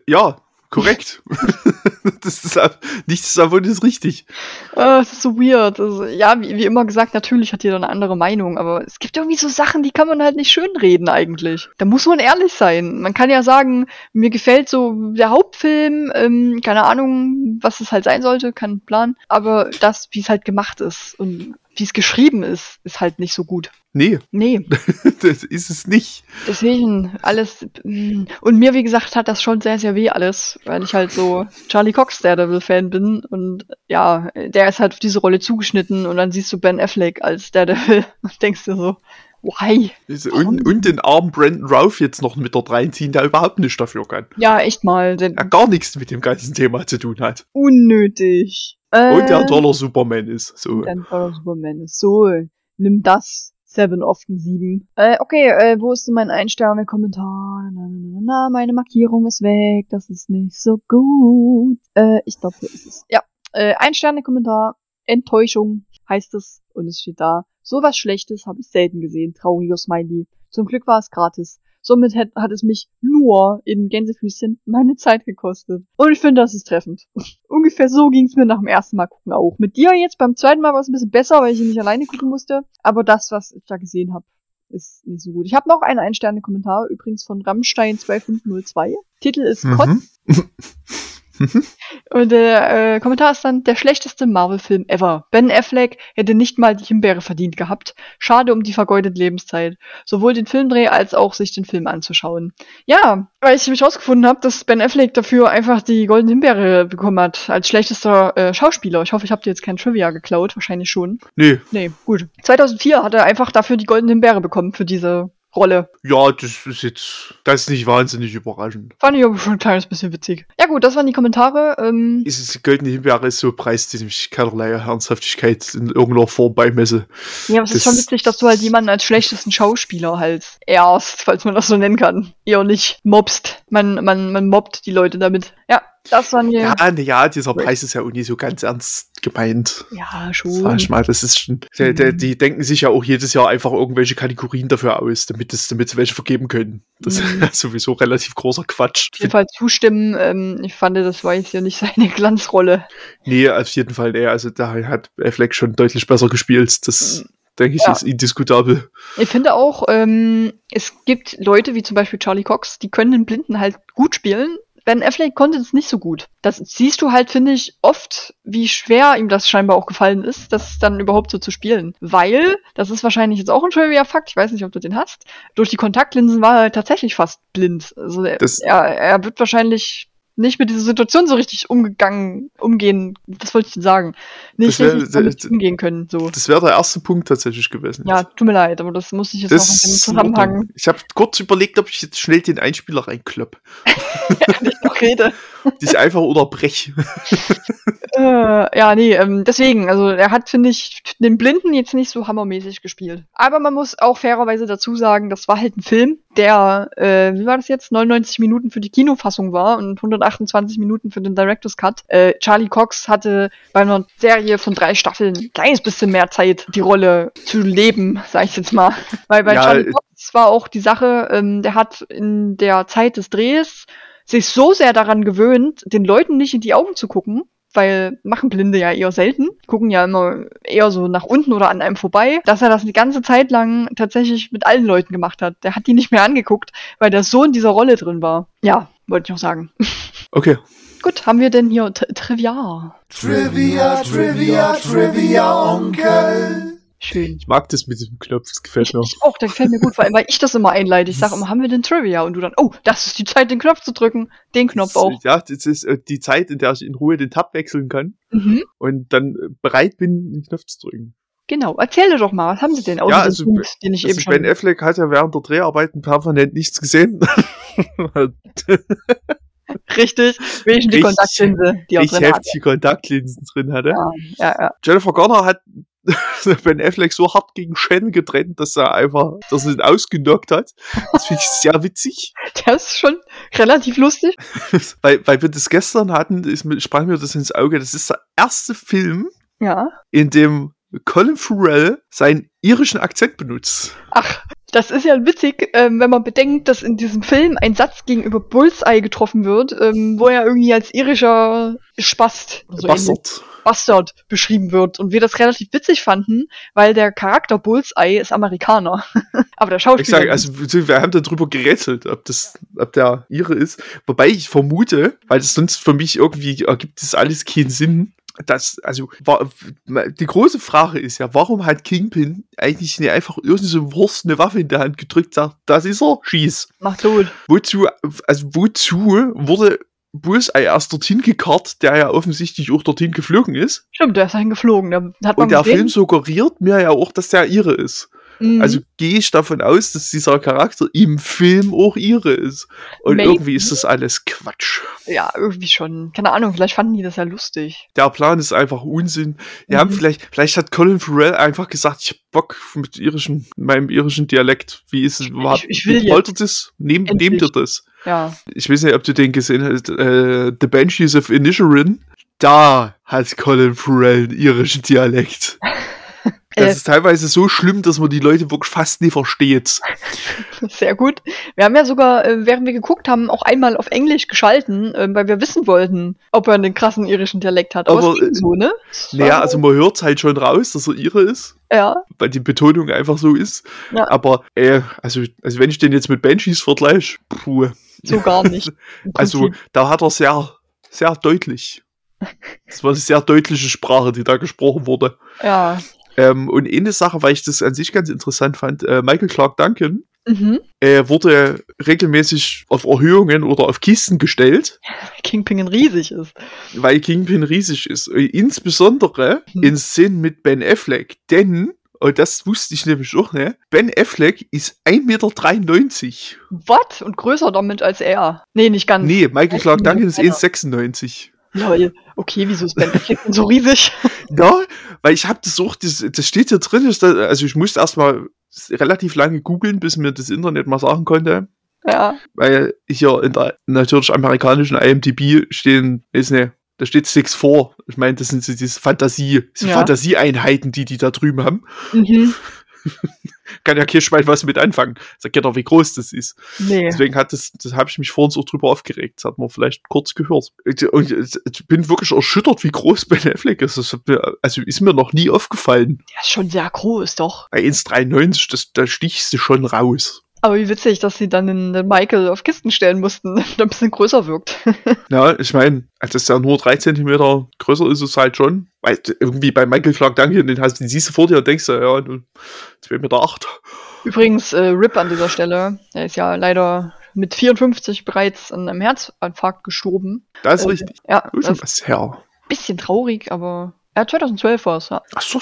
Ja, korrekt. das ist, nichts davon ist richtig.
Oh, das ist so weird. Also, ja, wie, wie, immer gesagt, natürlich hat jeder eine andere Meinung, aber es gibt irgendwie so Sachen, die kann man halt nicht schönreden eigentlich. Da muss man ehrlich sein. Man kann ja sagen, mir gefällt so der Hauptfilm, ähm, keine Ahnung, was es halt sein sollte, kein Plan, aber das, wie es halt gemacht ist und wie es geschrieben ist, ist halt nicht so gut.
Nee.
Nee.
das ist es nicht.
Deswegen, alles. Mm. Und mir, wie gesagt, hat das schon sehr, sehr weh alles, weil ich halt so Charlie Cox Daredevil-Fan bin. Und ja, der ist halt auf diese Rolle zugeschnitten und dann siehst du Ben Affleck als Daredevil und denkst dir so, why?
Und, und den armen Brandon Ralph jetzt noch mit der reinziehen, der überhaupt nicht dafür kann.
Ja, echt mal.
Der gar nichts mit dem ganzen Thema zu tun hat.
Unnötig.
Und der ein toller Superman ist. So.
Der toller Superman ist. So, nimm das. Seven often sieben. Äh, okay, äh, wo ist denn mein Ein-Sterne-Kommentar? Na, na, na, na, meine Markierung ist weg. Das ist nicht so gut. Äh, ich glaube, hier ist es. Ja, äh, Ein-Sterne-Kommentar. Enttäuschung heißt es. Und es steht da. Sowas Schlechtes habe ich selten gesehen. Trauriger Smiley. Zum Glück war es gratis. Somit hat, hat es mich nur in Gänsefüßchen meine Zeit gekostet. Und ich finde, das ist treffend. Ungefähr so ging es mir nach dem ersten Mal gucken auch. Mit dir jetzt beim zweiten Mal war es ein bisschen besser, weil ich ihn nicht alleine gucken musste. Aber das, was ich da gesehen habe, ist nicht so gut. Ich habe noch einen Ein-Sterne-Kommentar, übrigens von Rammstein 2502. Titel ist mhm. Kotz. Mhm. Und der äh, Kommentar ist dann der schlechteste Marvel-Film ever. Ben Affleck hätte nicht mal die Himbeere verdient gehabt. Schade um die vergeudete Lebenszeit. Sowohl den Filmdreh als auch sich den Film anzuschauen. Ja, weil ich mich rausgefunden habe, dass Ben Affleck dafür einfach die goldene Himbeere bekommen hat als schlechtester äh, Schauspieler. Ich hoffe, ich habe dir jetzt kein Trivia geklaut. Wahrscheinlich schon.
Nee.
Nee, gut. 2004 hat er einfach dafür die goldene Himbeere bekommen für diese Rolle.
Ja, das ist jetzt, das ist nicht wahnsinnig überraschend.
Fand ich aber schon ein kleines bisschen witzig. Ja gut, das waren die Kommentare. Ähm,
Ist es, die Goldene Himbeere ist so preis, den ich keinerlei Ernsthaftigkeit in irgendeiner Form beimesse.
ja, aber es ist schon witzig, dass du halt jemanden als schlechtesten Schauspieler halt erst, falls man das so nennen kann, eher nicht mobst. Man, man, man mobbt die Leute damit. Ja, das wir.
Ja, ja, dieser Preis ist ja auch nie so ganz ernst gemeint.
Ja,
Sag
schon.
ich mal, das ist schon, der, der, die denken sich ja auch jedes Jahr einfach irgendwelche Kategorien dafür aus, damit es, damit sie welche vergeben können. Das
Mhm.
ist sowieso relativ großer Quatsch.
Auf jeden Fall zustimmen. Ähm, ich fand, das war jetzt ja nicht seine Glanzrolle.
Nee, auf jeden Fall, nee, also da hat Affleck schon deutlich besser gespielt. Das, denke ich,
Ja.
ist indiskutabel.
Ich finde auch, ähm, es gibt Leute wie zum Beispiel Charlie Cox, die können den Blinden halt gut spielen. Ben Affleck konnte es nicht so gut. Das siehst du halt, finde ich, oft, wie schwer ihm das scheinbar auch gefallen ist, das dann überhaupt so zu spielen. Weil, das ist wahrscheinlich jetzt auch ein schwieriger Fakt, ich weiß nicht, ob du den hast, durch die Kontaktlinsen war er tatsächlich fast blind. Also
Das-
er, er wird wahrscheinlich nicht mit dieser Situation so richtig umgegangen, umgehen, was wollte ich denn sagen? Nicht
wär-
richtig damit umgehen können, so.
Das wäre der erste Punkt tatsächlich gewesen.
Ja, tut mir leid, aber das musste ich jetzt
das
noch in
Ordnung.
Zusammenhang
Ich habe kurz überlegt, ob ich jetzt schnell den Einspieler reinklopp.
nicht noch rede.
Dich einfach unterbrech.
Äh, ja, nee, ähm, deswegen, also er hat, finde ich, den Blinden jetzt nicht so hammermäßig gespielt. Aber man muss auch fairerweise dazu sagen, das war halt ein Film, der, äh, wie war das jetzt, 99 Minuten für die Kinofassung war und 128 Minuten für den Director's Cut. Äh, Charlie Cox hatte bei einer Serie von drei Staffeln ein kleines bisschen mehr Zeit, die Rolle zu leben, sag ich jetzt mal. Weil bei
Ja,
Charlie Cox war auch die Sache, ähm, der hat in der Zeit des Drehs sich so sehr daran gewöhnt, den Leuten nicht in die Augen zu gucken, weil machen Blinde ja eher selten, gucken ja immer eher so nach unten oder an einem vorbei, dass er das die ganze Zeit lang tatsächlich mit allen Leuten gemacht hat. Der hat die nicht mehr angeguckt, weil der so in dieser Rolle drin war. Ja, wollte ich noch sagen.
Okay.
Gut, haben wir denn hier T Trivia?
Trivia, Trivia, Trivia, Onkel.
Schön.
Ich mag das mit diesem Knopf, das gefällt mir.
Ich auch, der gefällt mir gut, vor allem, weil ich das immer einleite. Ich sage immer, haben wir denn Trivia? Und du dann, oh, das ist die Zeit, den Knopf zu drücken. Den Knopf auch.
Ja, das ist äh, die Zeit, in der ich in Ruhe den Tab wechseln kann
Mhm.
und dann äh, bereit bin, den Knopf zu drücken.
Genau, erzähle doch mal, was haben sie denn? Außer
Ja,
den
also,
Punkt, den ich
Also
eben
Ben
schon...
Affleck hat ja während der Dreharbeiten permanent nichts gesehen.
Richtig, wegen die Kontaktlinse, die er
ich
drin hat.
heftige Kontaktlinsen drin hatte.
Ja, ja, ja.
Jennifer Garner hat Ben Affleck so hart gegen Shannon getrennt, dass er einfach, dass er ihn ausgenockt hat. Das finde ich sehr witzig.
Das ist schon relativ lustig.
weil, weil wir das gestern hatten, ist, mir- sprang mir das ins Auge. Das ist der erste Film,
Ja.
in dem Colin Farrell seinen irischen Akzent benutzt.
Ach, das ist ja witzig, ähm, wenn man bedenkt, dass in diesem Film ein Satz gegenüber Bullseye getroffen wird, ähm, wo er irgendwie als irischer Spast, so ähnlich,
Bastard.
Bastard beschrieben wird. Und wir das relativ witzig fanden, weil der Charakter Bullseye ist Amerikaner. Aber der
Ich
Schauspieler...
sage, also wir haben darüber gerätselt, ob das, ob der ihre ist. Wobei ich vermute, weil das sonst für mich irgendwie ergibt das alles keinen Sinn. Das, also, war, die große Frage ist ja, warum hat Kingpin eigentlich nicht einfach irgendeine so Wurst eine Waffe in der Hand gedrückt, sagt, das ist er, schieß.
macht tot.
Wozu, also wozu wurde Bullseye erst dorthin gekarrt, der ja offensichtlich auch dorthin geflogen ist?
Stimmt, der ist dahin geflogen. Da hat man
Und der
gesehen.
Film suggeriert mir ja auch, dass der ihre ist.
Mhm.
Also gehe ich davon aus, dass dieser Charakter im Film auch ihre ist. Und
Maybe.
irgendwie ist das alles Quatsch.
ja, irgendwie schon. Keine Ahnung, vielleicht fanden die das ja lustig.
Der Plan ist einfach Unsinn. Wir
Mhm.
haben vielleicht, vielleicht hat Colin Farrell einfach gesagt, ich hab Bock mit irischen, meinem irischen Dialekt. Wie ist es überhaupt?
ich will
Wollt ihr das? Nehm, nehmt ihr das?
Ja.
Ich weiß nicht, ob du den gesehen hast. Äh, The Banshees of Inisherin. Da hat Colin Farrell einen irischen Dialekt. Das
Äh.
ist teilweise so schlimm, dass man die Leute wirklich fast nie versteht.
Sehr gut. Wir haben ja sogar, äh, während wir geguckt haben, auch einmal auf Englisch geschalten, äh, weil wir wissen wollten, ob er einen krassen irischen Dialekt hat. Aber,
Aber, äh,
so, ne?
Naja, also man hört halt schon raus, dass er ihre ist,
Ja,
weil die Betonung einfach so ist.
Ja.
Aber äh, also, also wenn ich den jetzt mit Banshees vergleiche, puh.
so gar nicht.
Also da hat er sehr, sehr deutlich. Das war eine sehr deutliche Sprache, die da gesprochen wurde.
Ja.
Ähm, und eine Sache, weil ich das an sich ganz interessant fand, äh, Michael Clark Duncan
Mhm.
äh, wurde regelmäßig auf Erhöhungen oder auf Kisten gestellt,
Kingpin riesig ist.
weil Kingpin riesig ist. Äh, Insbesondere
Mhm.
in Szenen mit Ben Affleck. Denn und das wusste ich nämlich auch, ne? Ben Affleck ist 1,93 Meter.
What? Und größer damit als er. Nee, nicht ganz.
Nee, Michael? Clark Duncan ist
Kleiner.
1,96.
Lol. Okay, wieso ist Ben Affleck denn so riesig?
Ja, weil ich habe das auch, das, das steht hier drin, ist da, also ich musste erstmal relativ lange googeln, bis mir das Internet mal sagen konnte,
ja.
weil hier in der natürlich amerikanischen IMDb stehen, ist ne, da steht 6-4. Ich meine, das sind so diese Fantasie, diese
Ja.
Fantasieeinheiten, die die da drüben haben.
Mhm.
Kann ja kein Schwein was mit anfangen. Sag ja doch, wie groß das ist.
Nee.
Deswegen hat das, das habe ich mich vorhin auch drüber aufgeregt. Das hat man vielleicht kurz gehört. Und ich bin wirklich erschüttert, wie groß Ben Affleck ist. Das mir, also ist mir noch nie aufgefallen.
Der ist schon sehr groß, doch.
Bei 1,93, das, da stichst du schon raus.
Aber wie witzig, dass sie dann den, Michael auf Kisten stellen mussten, damit er ein bisschen größer wirkt.
Ja, ich meine, als das ja nur drei Zentimeter größer ist, ist es halt schon. Weil irgendwie bei Michael Clark Duncan, den hast den siehst du vor dir und denkst du, ja, du 2,8 Meter. Acht.
Übrigens, äh, Rip an dieser Stelle. Er ist ja leider mit 54 bereits an einem Herzinfarkt gestorben.
Das ist
Äh,
richtig.
Ja,
Wo ist
das
her?
ein bisschen traurig, aber. Ja, 2012 war es, ja.
Ach so,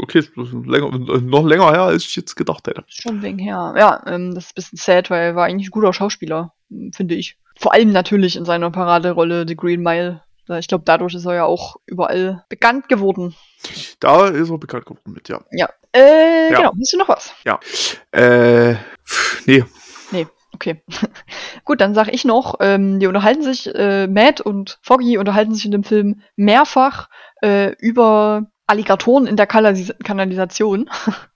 okay, länger, noch länger her, als ich jetzt gedacht hätte.
Schon wegen her. Ja, ähm, das ist ein bisschen sad, weil er war eigentlich ein guter Schauspieler, finde ich. Vor allem natürlich in seiner Paraderolle The Green Mile. Ich glaube, dadurch ist er ja auch überall bekannt geworden.
Da ist er bekannt geworden mit, ja.
Ja. Äh,
Ja.
genau. Hast du noch was?
Äh, pff, nee.
Okay. Gut, dann sag ich noch, ähm, die unterhalten sich, äh, Matt und Foggy unterhalten sich in dem Film mehrfach äh, über Alligatoren in der Kanalis Kanalisation.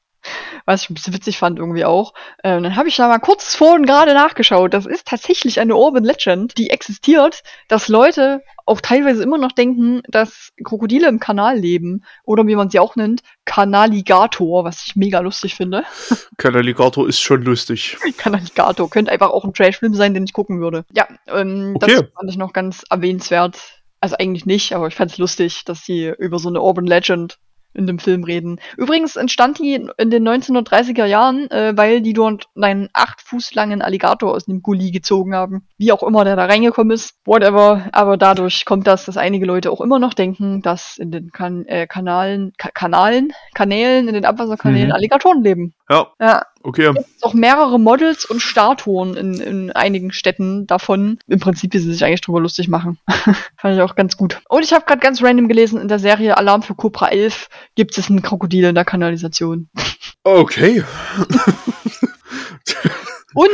Was ich ein bisschen witzig fand irgendwie auch. Äh, und dann habe ich da mal kurz vorhin gerade nachgeschaut. Das ist tatsächlich eine Urban Legend, die existiert, dass Leute auch teilweise immer noch denken, dass Krokodile im Kanal leben. Oder wie man sie auch nennt, Kanaligator, was ich mega lustig finde.
Kanaligator ist schon lustig.
Kanaligator. Könnte einfach auch ein Trashfilm sein, den ich gucken würde. Ja, ähm, das
Okay.
fand ich noch ganz erwähnenswert. Also eigentlich nicht, aber ich fand es lustig, dass sie über so eine Urban Legend in dem Film reden. Übrigens entstand die in den 1930er Jahren, äh, weil die dort einen acht Fuß langen Alligator aus dem Gully gezogen haben. Wie auch immer der da reingekommen ist, whatever. Aber dadurch kommt das, dass einige Leute auch immer noch denken, dass in den kan äh, Kanalen, Ka Kanalen, Kanälen, in den Abwasserkanälen
Mhm.
Alligatoren leben.
Ja,
Ja,
okay.
gibt auch mehrere Models und Statuen in, in einigen Städten davon. Im Prinzip, wie sie sich eigentlich drüber lustig machen. Fand ich auch ganz gut. Und ich habe gerade ganz random gelesen, in der Serie Alarm für Cobra 11 gibt es ein Krokodil in der Kanalisation.
Okay.
Und,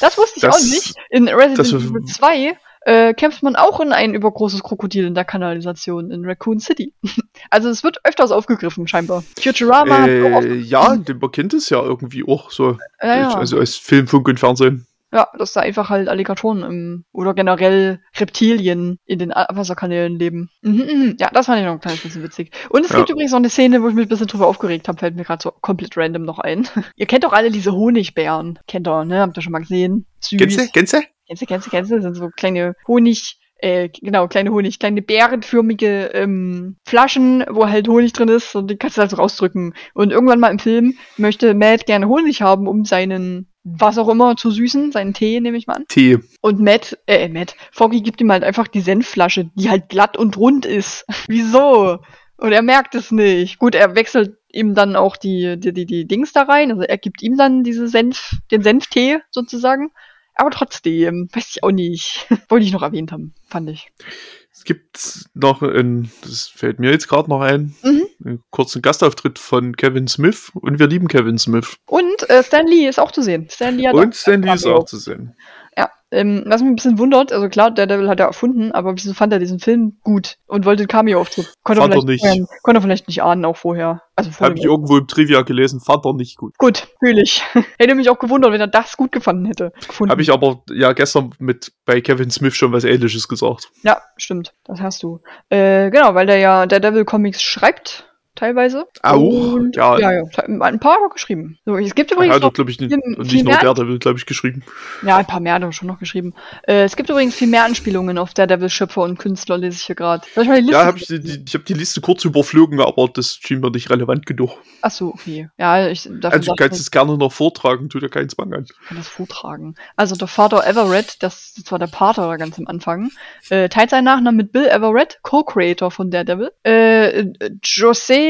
das wusste ich
Das-
auch nicht, in Resident Evil 2 äh, kämpft man auch in ein übergroßes Krokodil in der Kanalisation in Raccoon City. also es wird öfters aufgegriffen, scheinbar. Futurama hat auch auf,
Äh, ja, den man kennt es ja irgendwie auch so.
ja, ja.
Also als Film, Funk und Fernsehen.
Ja, dass da einfach halt Alligatoren im, oder generell Reptilien in den Wasserkanälen leben. Mhm, mhm. Ja, das fand ich noch ein kleines bisschen witzig. Und es
Ja.
gibt übrigens noch eine Szene, wo ich mich ein bisschen drüber aufgeregt habe, fällt mir gerade so komplett random noch ein. ihr kennt doch alle diese Honigbären. Kennt ihr, ne? Habt ihr schon mal gesehen? Süß.
Kennst du? Kennst du?
Kennst du, kennst du? Das sind so kleine Honig, äh, genau, kleine Honig, kleine bärenförmige ähm, Flaschen, wo halt Honig drin ist und die kannst du halt so rausdrücken. Und irgendwann mal im Film möchte Matt gerne Honig haben, um seinen was auch immer zu süßen, seinen Tee, nehme ich mal an.
Tee.
Und Matt, äh, Matt, Foggy gibt ihm halt einfach die Senfflasche, die halt glatt und rund ist. Wieso? Und er merkt es nicht. Gut, er wechselt ihm dann auch die, die, die, die Dings da rein. Also er gibt ihm dann diese Senf, den Senftee sozusagen. Aber trotzdem, weiß ich auch nicht. Wollte ich noch erwähnt haben, fand ich.
Es gibt noch einen, das fällt mir jetzt gerade noch ein,
Mhm.
einen kurzen Gastauftritt von Kevin Smith und wir lieben Kevin Smith.
Und äh, Stan Lee ist auch zu sehen. Stan Lee hat
Und Stan Lee ist auch zu sehen.
Ähm, was mich ein bisschen wundert, also klar, Daredevil hat er erfunden, aber wieso fand er diesen Film gut und wollte Cameo-Auftritt? Konnte,
Fand er
vielleicht
nicht.
vorher- konnte er vielleicht nicht ahnen, auch vorher. Also
Habe ich irgendwo im Trivia gelesen, fand er nicht gut.
Gut, fühle ich. Hätte mich auch gewundert, wenn er das gut gefunden hätte.
Habe ich aber ja gestern mit bei Kevin Smith schon was ähnliches gesagt.
Ja, stimmt. Das hast du. Äh, genau, weil der ja Daredevil Comics schreibt, teilweise.
Auch,
Und,
ja.
ja. Ja, Ein paar hat geschrieben. So, es gibt übrigens
hat
noch,
glaube ich, nicht, nicht nur
mehr-
der, der glaube ich, geschrieben.
ja, ein paar mehr hat er schon noch geschrieben. Äh, es gibt übrigens viel mehr Anspielungen auf Daredevil-Schöpfer und Künstler, lese ich hier gerade.
Ja, hab ich, die, ich habe die Liste kurz überflogen, aber das schien mir nicht relevant genug.
Achso, okay. Ja, ich
Also du kannst es gerne noch vortragen, tut dir keinen Zwang an.
Ich kann das vortragen. Also der Vater Everett, das, das war der Pater ganz am Anfang, äh, teilt seinen Nachnamen mit Bill Everett, Co-Creator von Daredevil. Äh, äh,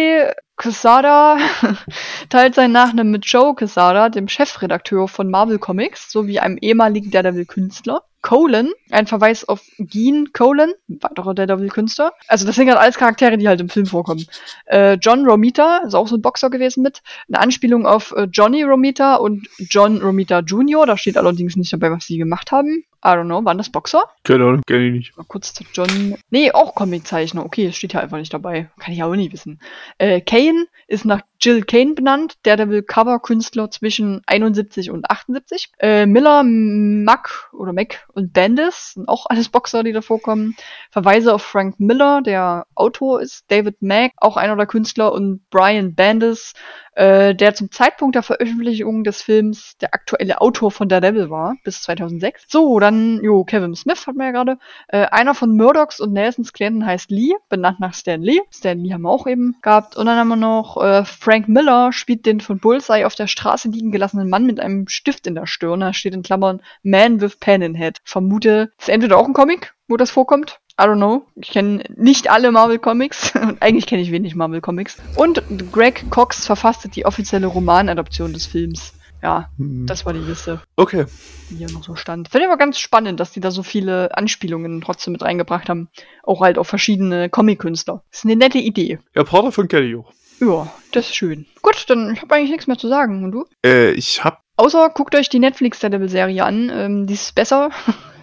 Ray Quesada teilt seinen Nachnamen mit Joe Quesada, dem Chefredakteur von Marvel Comics, sowie einem ehemaligen Daredevil-Künstler. Colin, ein Verweis auf Gene Colin, weiterer Daredevil-Künstler. Also das sind halt alles Charaktere, die halt im Film vorkommen. Äh, John Romita, ist auch so ein Boxer gewesen mit. Eine Anspielung auf äh, Johnny Romita und John Romita Jr., da steht allerdings nicht dabei, was sie gemacht haben. I don't know, waren das Boxer?
Keine Ahnung, kenne ich nicht.
Mal kurz zu John. Nee, auch Comiczeichner. Okay, es steht ja einfach nicht dabei. Kann ich auch nie wissen. Äh, Kane ist nach Jill Kane benannt, Daredevil Cover-Künstler zwischen 71 und 78. Äh, Miller, Mack oder Mac und Bandis sind auch alles Boxer, die da vorkommen. Verweise auf Frank Miller, der Autor ist. David Mack, auch einer der Künstler. Und Brian Bandis, äh, der zum Zeitpunkt der Veröffentlichung des Films der aktuelle Autor von Daredevil war, bis 2006. So, dann, jo, Kevin Smith hat man ja gerade. Äh, einer von Murdochs und Nelsons Klienten heißt Lee, benannt nach Stan Lee. Stan Lee haben wir auch eben gehabt. Und dann haben wir noch äh, Frank Miller, spielt den von Bullseye auf der Straße liegen gelassenen Mann mit einem Stift in der Stirn. Da steht in Klammern Man with Pen in Head. Vermute, ist entweder auch ein Comic, wo das vorkommt. I don't know. Ich kenne nicht alle Marvel Comics. Eigentlich kenne ich wenig Marvel Comics. Und Greg Cox verfasste die offizielle Romanadaption des Films. Ja,
Hm.
das war die Liste,
Okay.
die hier noch so stand. Finde ich aber ganz spannend, dass die da so viele Anspielungen trotzdem mit reingebracht haben. Auch halt auf verschiedene Comic-Künstler. Ist eine nette Idee.
Ja, kenne ich auch.
Ja, das ist schön. Gut, dann ich habe eigentlich nichts mehr zu sagen. Und du?
Äh, ich hab.
Außer guckt euch die Netflix Daredevil-Serie an. Ähm, die ist besser.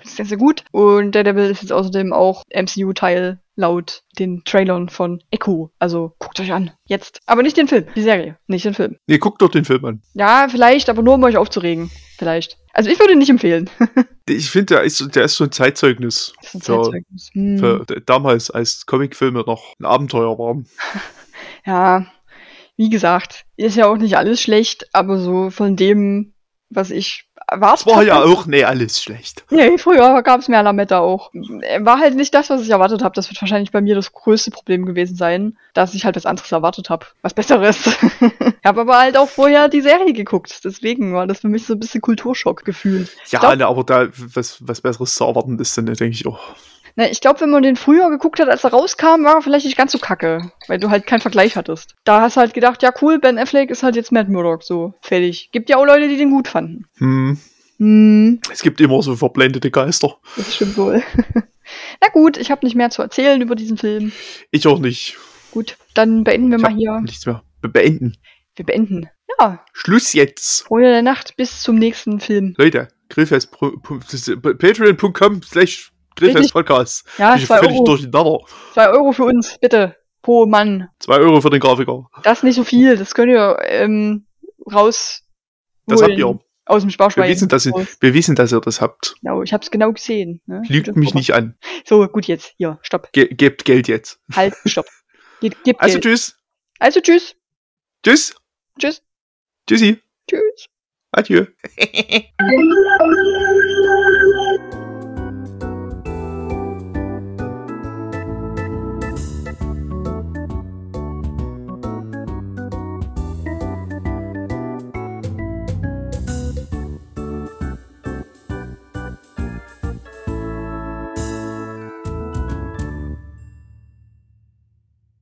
ist sehr, sehr gut. Und Daredevil ist jetzt außerdem auch MCU-Teil laut den Trailern von Echo. Also guckt euch an. Jetzt. Aber nicht den Film. Die Serie. Nicht den Film.
Nee, guck doch den Film an.
Ja, vielleicht, aber nur um euch aufzuregen. Vielleicht. Also ich würde ihn nicht empfehlen.
Ich finde, der ist, der ist so ein Zeitzeugnis.
Das ist ein
für,
Zeitzeugnis. Hm.
für damals, als Comicfilme noch ein Abenteuer waren.
Ja, wie gesagt, ist ja auch nicht alles schlecht, aber so von dem, was ich erwartet
war ja auch, nee, alles schlecht.
Nee, früher gab es mehr Lametta auch. War halt nicht das, was ich erwartet habe. Das wird wahrscheinlich bei mir das größte Problem gewesen sein, dass ich halt was anderes erwartet habe. Was Besseres. ich habe aber halt auch vorher die Serie geguckt. Deswegen war das für mich so ein bisschen Kulturschockgefühl.
Ja,
glaub-
ne, aber da was, was Besseres zu erwarten ist, dann denke ich auch.
Na, ich glaube, wenn man den früher geguckt hat, als er rauskam, war er vielleicht nicht ganz so kacke, weil du halt keinen Vergleich hattest. Da hast du halt gedacht, ja cool, Ben Affleck ist halt jetzt Matt Murdock, so fertig. Gibt ja auch Leute, die den gut fanden.
Hm,
Hm,
es gibt immer so verblendete Geister.
das stimmt wohl. Na gut, ich habe nicht mehr zu erzählen über diesen Film.
Ich auch nicht.
Gut, dann beenden wir
Ich
mal hier.
nichts mehr. Be beenden.
Wir beenden. Ja,
Schluss jetzt.
Freunde der Nacht, bis zum nächsten Film.
Leute, Grillfest. Patreon.com slash Grillfest Podcast.
Ja,
ich bin
zwei
völlig
Euro.
durcheinander.
Zwei Euro für uns, bitte. Pro Mann.
Zwei Euro für den Grafiker.
Das ist nicht so viel, das könnt ihr ähm, raus
Das habt ihr.
aus dem Sparschwein.
Wir wissen, dass ihr, wir wissen, dass ihr das habt.
Genau, ich hab's genau gesehen. Ne?
Lügt mich nicht an.
So, gut jetzt. Hier, stopp.
Ge gebt Geld jetzt.
Halt, stopp. Gib, gib
Also
Geld.
tschüss.
Also tschüss.
Tschüss.
Tschüss.
Tschüssi.
Tschüss.
Adieu.